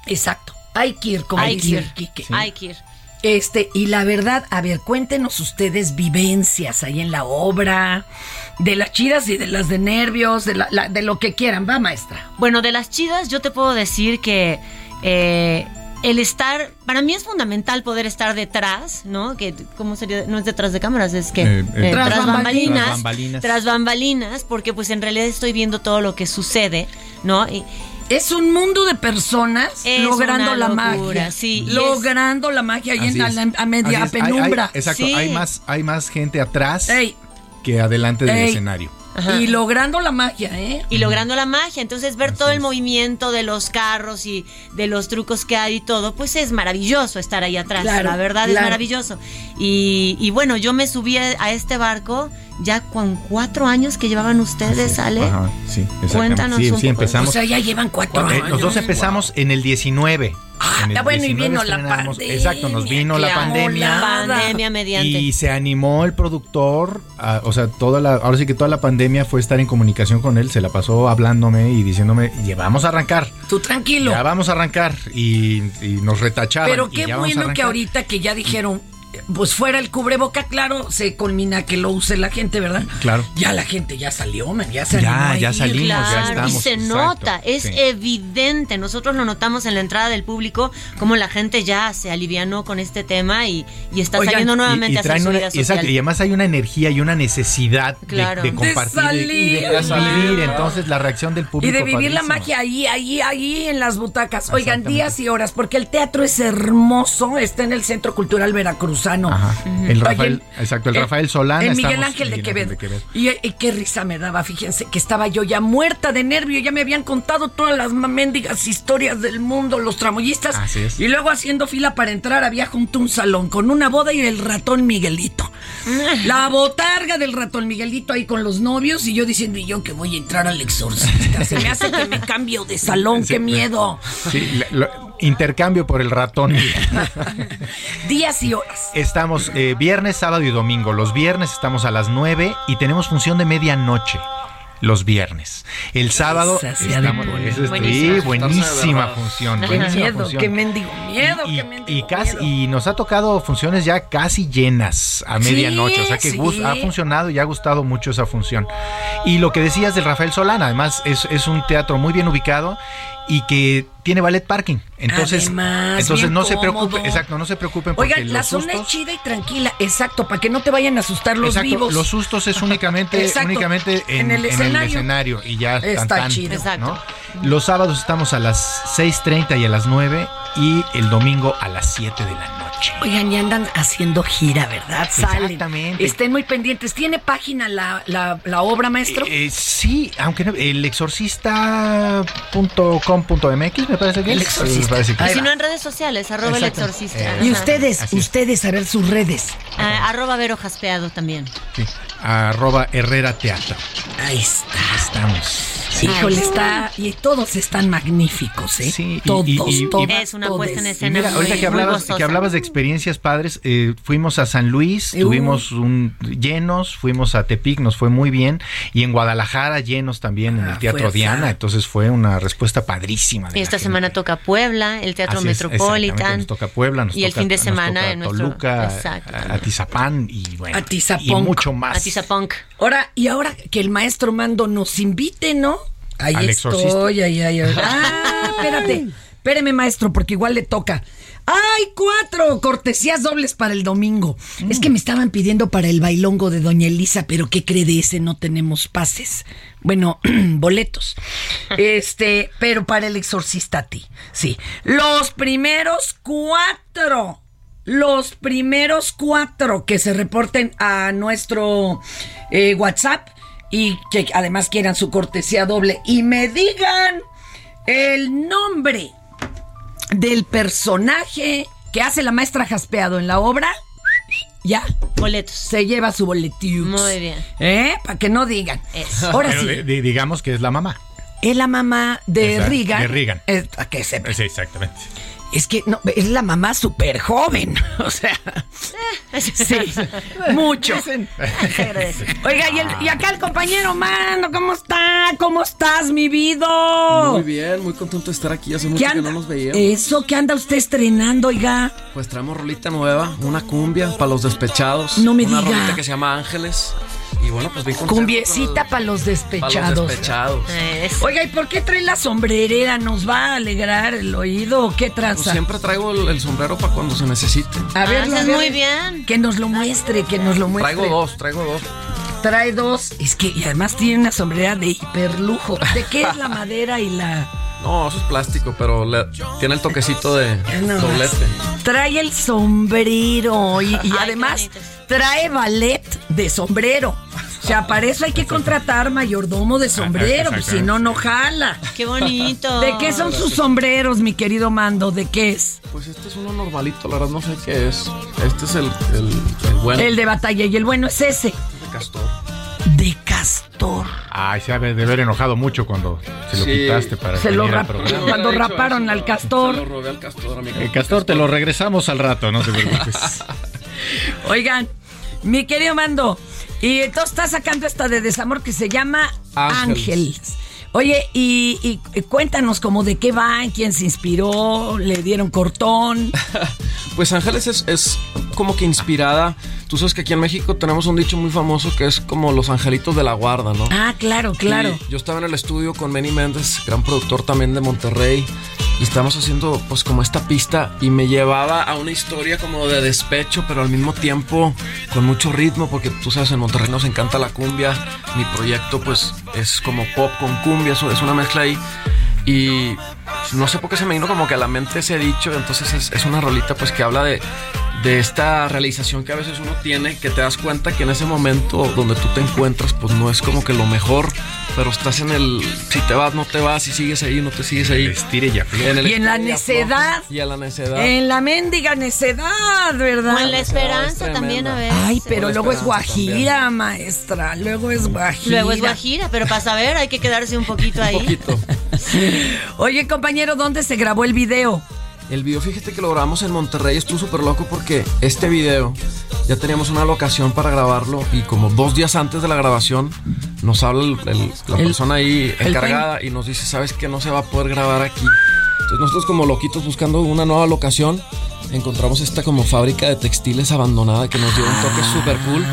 exacto. Hay que ir, como Hay que dice ir. el Quique. Hay que ir. Este, y la verdad, a ver, cuéntenos ustedes vivencias ahí en la obra, de las chidas y de las de nervios, de, la- la- de lo que quieran, va maestra. Bueno, de las chidas yo te puedo decir que eh, el estar, para mí es fundamental poder estar detrás, ¿no? Que, ¿cómo sería? No es detrás de cámaras, es que Eh, eh, tras, Tras bambalinas, Tras bambalinas. Tras bambalinas, porque pues en realidad estoy viendo todo lo que sucede, ¿no? Y, Es un mundo de personas Es logrando una la magia. sí, y logrando la magia ahí en, la- a media. Hay- penumbra. hay- exacto, Sí. hay, más, hay más gente atrás Ey. que adelante del Ey. escenario. Y logrando la magia, ¿eh? y logrando la magia. Entonces, ver todo el movimiento de los carros y de los trucos que hay y todo, pues es maravilloso estar ahí atrás. Claro, la verdad es maravilloso. Y, y bueno, yo me subí a este barco ya con cuatro años que llevaban ustedes, ¿sale? Ajá, sí. Cuéntanos sí, un sí, poco. empezamos. O sea, ya llevan cuatro Eh, años. los dos empezamos en el 19. En el Ah, bueno, y 19 vino la pandemia, Exacto, nos vino la pandemia. Pandemia mediante. Y se animó el productor, a- o sea, toda la, ahora sí que toda la pandemia fue estar en comunicación con él, se la pasó hablándome y diciéndome, ya vamos a arrancar, Tú tranquilo. ya vamos a arrancar, y, y nos retachaban. Pero qué bueno que ahorita que ya dijeron, pues fuera el cubreboca, claro, se culmina que lo use la gente, ¿verdad? Claro. Ya la gente ya salió, man, ya se Ya, ya ir. salimos, ya estamos, y se exacto, nota, es sí. evidente. Nosotros lo notamos en la entrada del público, como la gente ya se alivianó con este tema y, y está Oigan, saliendo y- nuevamente y, a hacer su una- vida exacto, social. y además hay una energía y una necesidad de- Claro. de, De compartir y de- y de, salir, vivir. claro. Entonces la reacción del Y público. de vivir la magia ahí, ahí, ahí en las butacas. Oigan, días y horas, porque el teatro es hermoso, está en el Centro Cultural Veracruzano. El Oye, Rafael, exacto, el Rafael Solana. El Miguel Ángel de Quevedo. Ángel de Quevedo. Y, y qué risa me daba, fíjense, que estaba yo ya muerta de nervio, ya me habían contado todas las mendigas historias del mundo, los tramoyistas. Así es. Y luego haciendo fila para entrar había junto un salón con una boda y el ratón Miguelito. La botarga del ratón Miguelito ahí con los novios y yo diciendo, y yo que voy a entrar al exorcista. Se me hace que me cambio de salón, qué miedo. Sí, le- lo- intercambio por el ratón. Días y horas. Estamos eh, viernes, sábado y domingo. Los viernes estamos a las 9 y tenemos función de medianoche. Los viernes. El sábado. Sí estamos- es- Buenísima. sí, buenísima verdad. función. Qué buenísima miedo, función. qué mendigo miedo, y, qué y mendigo casi- miedo. y nos ha tocado funciones ya casi llenas a Sí, medianoche. o sea que sí. gus- ha funcionado y ha gustado mucho esa función. Y lo que decías del Rafael Solana, además es, es un teatro muy bien ubicado y que tiene ballet parking. Entonces, Además, entonces no se preocupen, exacto, no se preocupen porque Oigan, la los zona es chida y tranquila, exacto, para que no te vayan a asustar los Exacto, vivos. Los sustos es únicamente, Exacto, únicamente en, en el en escenario. escenario y ya Está tan, tan, chido. ¿no? Los sábados estamos a las 6.30 y a las 9 y el domingo a las 7 de la noche. Oigan, ya andan haciendo gira, ¿verdad? Salen. Exactamente. Estén muy pendientes. ¿Tiene página la, la, la obra, maestro? Eh, sí, aunque no, el exorcista.com.mx me parece que El es. Exorcista. Me parece que Y si no en redes sociales, arroba el exorcista. Eh, y ustedes, ustedes, a ver sus redes. Ah, arroba Vero Jaspeado también. Sí, arroba Herrera Teatro. Ahí está. Estamos. Híjole, está. Y todos están magníficos, ¿eh? Sí, todos, y- y- todos. Es una puesta en escena mira, ahorita que hablabas, que hablabas de experiencias padres, eh, fuimos a San Luis, Uh. tuvimos un llenos, fuimos a Tepic, nos fue muy bien, y en Guadalajara llenos también en el Teatro fuerza. Diana, entonces fue una respuesta padrísima. de Y esta gente. semana toca Puebla, el Teatro Así es, Metropolitan. nos toca Puebla, nos y el toca- fin de nos semana toca en nuestro. Toluca, Exacto. a- Atizapán y bueno, Atizapunk. y mucho más. Atizapunk. Ahora, y ahora que el maestro Mando nos invite, ¿no? Ahí Al estoy, exorcista. ay, ay, ay. Ah, espérate. Espéreme, maestro, porque igual le toca. ¡Ay, cuatro! Cortesías dobles para el domingo. Es que me estaban pidiendo para el bailongo de Doña Elisa, pero ¿qué cree de ese? No tenemos pases. Bueno, boletos. Este, pero para el exorcista a ti. Sí. Los primeros cuatro. Los primeros cuatro que se reporten a nuestro eh, WhatsApp y que además quieran su cortesía doble y me digan el nombre del personaje que hace la maestra Jaspeado en la obra, ya. Boletos. Se lleva su boletín. Muy bien. ¿Eh? Para que no digan. Ahora Pero sí. di- di- digamos que es la mamá. Es la mamá de Reagan. de Reagan. Es- a que sepa. Sí, exactamente. Es que no, es la mamá súper joven. O sea, sí, mucho. Oiga, y, el- y acá el compañero Mando, ¿cómo está? ¿Cómo estás, mi vida? Muy bien, muy contento de estar aquí. Hace mucho ¿Qué que no nos veíamos. Eso que anda usted estrenando, oiga. Pues traemos rolita nueva, una cumbia para los despechados. No me una diga. rolita que se llama Ángeles. Y bueno, pues contento Cumbiecita para los despechados. para los despechados. Oiga, ¿y por qué trae la sombrerera? ¿Nos va a alegrar el oído o qué Pues tranza? siempre traigo el, el sombrero para cuando se necesite. A ver, Haces a ver, muy bien. Que nos lo muestre, que nos lo muestre. Traigo dos, traigo dos. Trae dos. Es que y además tiene una sombrera de hiperlujo. ¿De qué es la madera y la...? No, eso es plástico, pero le- tiene el toquecito de más. doblete. Trae el sombrero y, y además trae ballet de sombrero. O sea, para eso hay que contratar mayordomo de sombrero, pues, si no, no jala. Qué bonito. ¿De qué son sus sombreros, mi querido Mando? ¿De qué es? Pues este es uno normalito, la verdad no sé qué es. Este es el, el, el bueno. El de batalla y el bueno es ese. de castor. De castor. Ay, se ha de haber enojado mucho cuando se lo Sí. quitaste para Se lo al rap- programa. cuando raparon eso, al Se lo castor. robé al castor, amigo. El castor te lo regresamos al rato, no te preocupes. Oigan, mi querido Mando, y entonces está sacando esta de desamor que se llama Ángeles. Ángeles. Oye, y, y cuéntanos como de qué van, quién se inspiró, le dieron cortón. Pues Ángeles es, es como que inspirada. Tú sabes que aquí en México tenemos un dicho muy famoso que es como los angelitos de la guarda, ¿no? Ah, claro, claro. Y yo estaba en el estudio con Benny Méndez, gran productor también de Monterrey, y estábamos haciendo pues como esta pista y me llevaba a una historia como de despecho, pero al mismo tiempo con mucho ritmo, porque tú sabes, en Monterrey nos encanta la cumbia, mi proyecto pues es como pop con cumbia, es una mezcla ahí. Y no sé por qué se me vino como que a la mente ese dicho, entonces es, es una rolita pues que habla de, de esta realización que a veces uno tiene, que te das cuenta que en ese momento donde tú te encuentras, pues no es como que lo mejor, pero estás en el, si te vas, no te vas, si sigues ahí, no te sigues ahí. Estire y Y en la necedad. Y en la necedad. En la mendiga necedad, ¿verdad? O en la es esperanza también a ver. Ay, pero luego es guajira, maestra. Luego es guajira. Luego es guajira, pero para saber hay que quedarse un poquito ahí. Un poquito. Oye, compañero, ¿dónde se grabó el video? El video, fíjate que lo grabamos en Monterrey, estuvo súper loco porque este video ya teníamos una locación para grabarlo y como dos días antes de la grabación nos habla el- el- la El- persona ahí encargada y nos dice, sabes que no se va a poder grabar aquí. Entonces nosotros como loquitos buscando una nueva locación, encontramos esta como fábrica de textiles abandonada que nos dio un toque súper cool.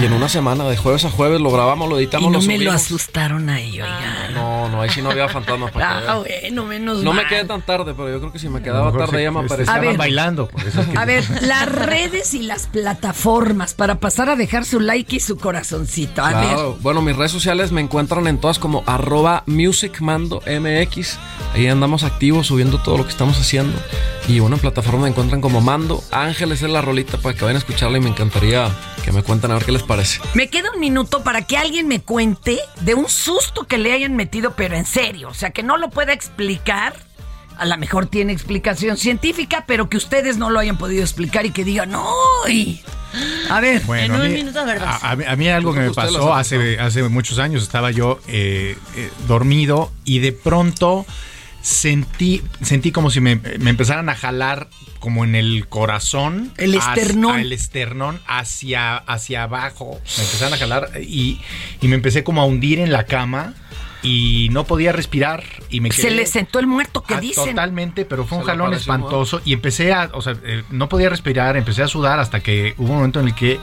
Y en una semana, de jueves a jueves, lo grabamos, lo Y editamos, no lo me lo asustaron ahí, oiga. No, no, ahí sí no había fantasmas para Ah, bueno, menos No me quedé tan tarde, pero yo creo que si me quedaba tarde ya me se aparecía. ver. bailando. por eso es que- A ver, las redes y las plataformas para pasar a dejar su like y su corazoncito. A Claro. Bueno, mis redes sociales me encuentran en todas como arroba musicmandomx. Ahí andamos activos subiendo todo lo que estamos haciendo. Y bueno, en plataforma me encuentran como Mando. Ángeles es la rolita para que vayan a escucharla y me encantaría que me cuenten a ver qué les parece. me queda un minuto para que alguien me cuente de un susto que le hayan metido, pero en serio. O sea, que no lo pueda explicar. A lo mejor tiene explicación científica, pero que ustedes no lo hayan podido explicar y que digan, ¡no! y-". A ver, Bueno, En a un mí, minuto, ¿verdad? a, a mí- a mí algo que me pasó hace muchos años, estaba yo eh, eh, dormido y de pronto sentí, sentí como si me, me empezaran a jalar como en el corazón. El hacia- esternón. el esternón hacia, hacia abajo. Me empezaron a jalar y, y me empecé como a hundir en la cama y no podía respirar y me se quedé... le sentó el muerto que Ah, dicen. Totalmente, pero fue un Se jalón espantoso y empecé a, o sea, eh, no podía respirar, empecé a sudar hasta que hubo un momento en el que,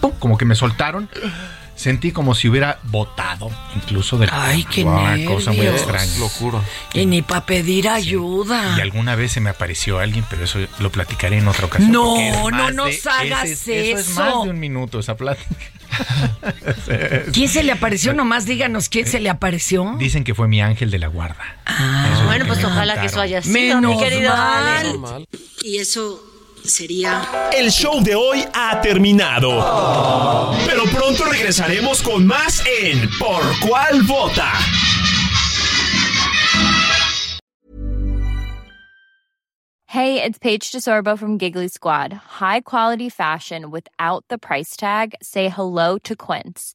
¡pum! como que me soltaron, sentí como si hubiera botado, incluso del Ay, qué Una cosa muy extraña. Locura. Y ni para pedir ayuda. Y alguna vez se me apareció alguien, pero eso lo platicaré en otra ocasión. No, no nos de- hagas ese- Eso es eso. más de un minuto, esa plática. ¿Quién se le apareció? Nomás díganos quién se le apareció. Dicen que fue mi ángel de la guarda. Eso Bueno, pues ojalá que eso haya sido, Menos mi querido mal. Y eso sería... El show de hoy ha terminado. Pero pronto regresaremos con más en Por cuál vota. Hey, it's Paige DeSorbo from Giggly Squad. High quality fashion without the price tag. Say hello to Quince.